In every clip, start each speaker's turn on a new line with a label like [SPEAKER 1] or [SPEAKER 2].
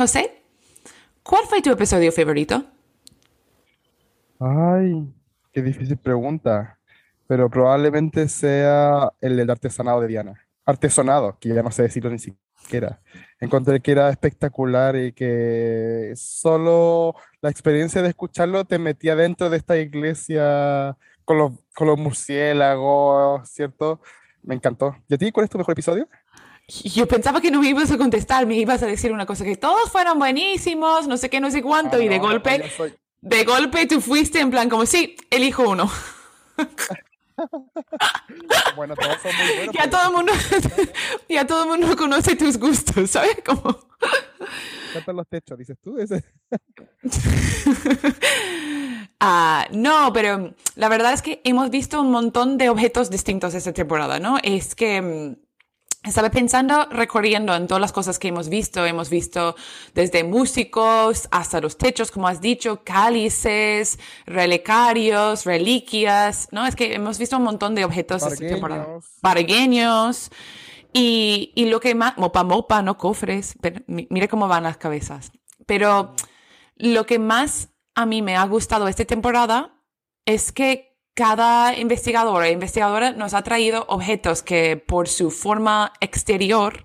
[SPEAKER 1] José, ¿cuál fue tu episodio favorito?
[SPEAKER 2] Ay, qué difícil pregunta, pero probablemente sea el del artesanado de Diana. Artesonado, que ya no sé decirlo ni siquiera. Encontré que era espectacular y que solo la experiencia de escucharlo te metía dentro de esta iglesia con los, con los murciélagos, ¿cierto? Me encantó. ¿Y a ti cuál es tu mejor episodio?
[SPEAKER 1] Yo pensaba que no me ibas a contestar, me ibas a decir una cosa, que todos fueron buenísimos, no sé qué, no sé cuánto,
[SPEAKER 2] Ah,
[SPEAKER 1] y de
[SPEAKER 2] no,
[SPEAKER 1] golpe,
[SPEAKER 2] soy-
[SPEAKER 1] de golpe tú fuiste en plan como, sí, elijo uno.
[SPEAKER 2] Bueno, todos son muy buenos.
[SPEAKER 1] Ya todo el mundo, ya todo el mundo conoce tus gustos, ¿sabes? Como...
[SPEAKER 2] cantan los techos, dices tú.
[SPEAKER 1] Ah, no, pero la verdad es que hemos visto un montón de objetos distintos esta temporada, ¿no? Es que mm, estaba pensando, recorriendo en todas las cosas que hemos visto. Hemos visto desde músicos hasta los techos, como has dicho, cálices, relicarios, reliquias, ¿no? Es que hemos visto un montón de objetos esta temporada.
[SPEAKER 2] Pargueños.
[SPEAKER 1] Y, y lo que más, mopa mopa, no cofres, pero mi- mire cómo van las cabezas. Pero lo que más a mí me ha gustado esta temporada es que cada investigador e investigadora nos ha traído objetos que por su forma exterior,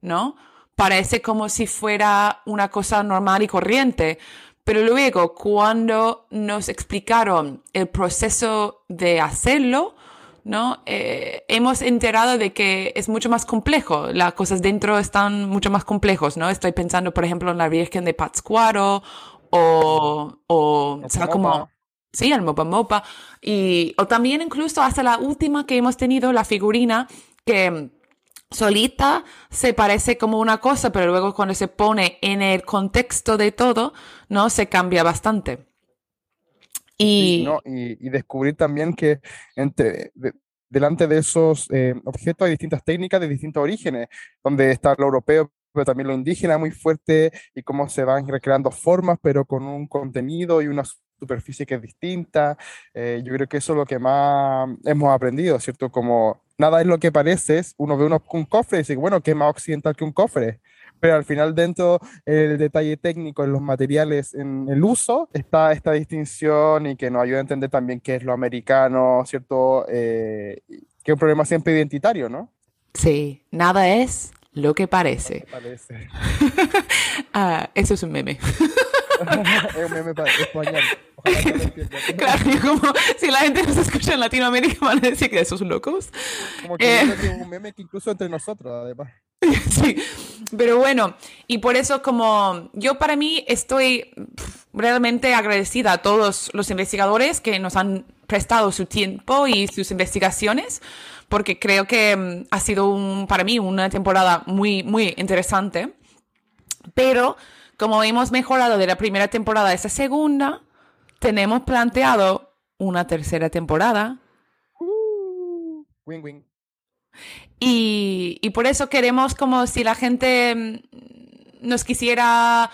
[SPEAKER 1] ¿no? Parece como si fuera una cosa normal y corriente. Pero luego, cuando nos explicaron el proceso de hacerlo, ¿no? Eh, hemos enterado de que es mucho más complejo. Las cosas dentro están mucho más complejos, ¿no? Estoy pensando, por ejemplo, en la Virgen de Pátzcuaro o, o, o sea, como... Sí, el Mopa Mopa. Y, o también incluso hasta la última que hemos tenido, la figurina, que solita se parece como una cosa, pero luego cuando se pone en el contexto de todo, ¿no? Se cambia bastante.
[SPEAKER 2] Sí,
[SPEAKER 1] Y
[SPEAKER 2] ¿no? Y, y descubrir también que entre, de- delante de esos eh, objetos hay distintas técnicas de distintos orígenes, donde está lo europeo, pero también lo indígena muy fuerte y cómo se van recreando formas, pero con un contenido y una superficie que es distinta. Eh, yo creo que eso es lo que más hemos aprendido, ¿cierto? Como nada es lo que parece, uno ve uno- un cofre y dice, bueno, ¿qué más occidental que un cofre? Pero al final dentro el detalle técnico en los materiales, en el uso, está esta distinción y que nos ayuda a entender también qué es lo americano, ¿cierto? Eh, que es un problema siempre identitario, ¿no?
[SPEAKER 1] sí, nada es lo que parece.
[SPEAKER 2] Parece.
[SPEAKER 1] Ah, eso es un meme.
[SPEAKER 2] Es un meme pa- español. Ojalá lo.
[SPEAKER 1] Claro, yo como si la gente nos escucha en Latinoamérica van a decir que esos locos.
[SPEAKER 2] Como que
[SPEAKER 1] Eh.
[SPEAKER 2] es un meme que incluso entre nosotros, además.
[SPEAKER 1] Sí, pero bueno, y por eso como yo para mí estoy realmente agradecida a todos los investigadores que nos han prestado su tiempo y sus investigaciones, porque creo que mm, ha sido un, para mí una temporada muy, muy interesante. Pero como hemos mejorado de la primera temporada a esta segunda, tenemos planteado una tercera temporada
[SPEAKER 2] Uh, win win.
[SPEAKER 1] Y, y por eso queremos como si la gente mm, nos quisiera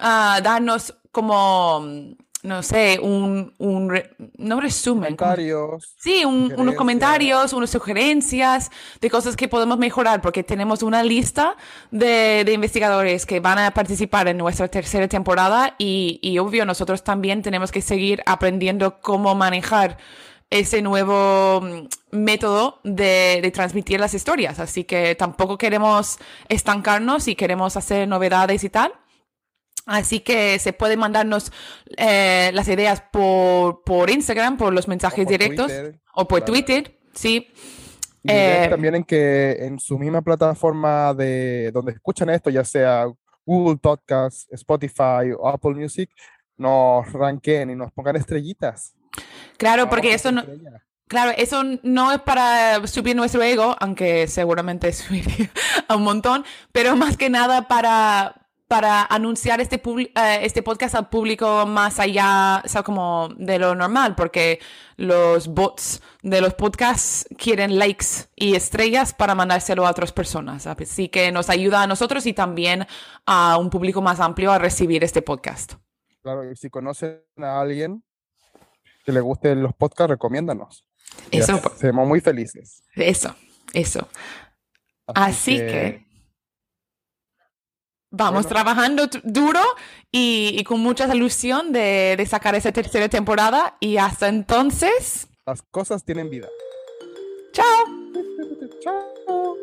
[SPEAKER 1] ah, darnos como, mm, no sé, un, un re- no resumen.
[SPEAKER 2] Comentarios.
[SPEAKER 1] Sí, un- unos comentarios, unas sugerencias de cosas que podemos mejorar, porque tenemos una lista de, de investigadores que van a participar en nuestra tercera temporada y, y obvio nosotros también tenemos que seguir aprendiendo cómo manejar ese nuevo mm, método de, de transmitir las historias. Así que tampoco queremos estancarnos y queremos hacer novedades y tal. Así que se pueden mandarnos eh, las ideas por, por Instagram, por los mensajes
[SPEAKER 2] por
[SPEAKER 1] directos
[SPEAKER 2] Twitter,
[SPEAKER 1] o por
[SPEAKER 2] claro.
[SPEAKER 1] Twitter, sí. Eh,
[SPEAKER 2] también en que en su misma plataforma de donde escuchan esto, ya sea Google Podcast, Spotify o Apple Music, nos ranqueen y nos pongan estrellitas.
[SPEAKER 1] Claro, porque eso no, claro, eso no es para subir nuestro ego, aunque seguramente subiría a un montón, pero más que nada para, para anunciar este, eh, este podcast al público más allá, o sea, como de lo normal, porque los bots de los podcasts quieren likes y estrellas para mandárselo a otras personas. Así que nos ayuda a nosotros y también a un público más amplio a recibir este podcast.
[SPEAKER 2] Claro, y si conocen a alguien que le gusten los podcasts, recomiéndanos.
[SPEAKER 1] Eso,
[SPEAKER 2] Seremos muy felices.
[SPEAKER 1] eso, eso. Así que Vamos trabajando duro y, con mucha ilusión de, de sacar esa tercera temporada y hasta entonces...
[SPEAKER 2] Las cosas tienen vida.
[SPEAKER 1] Chao.
[SPEAKER 2] Chao.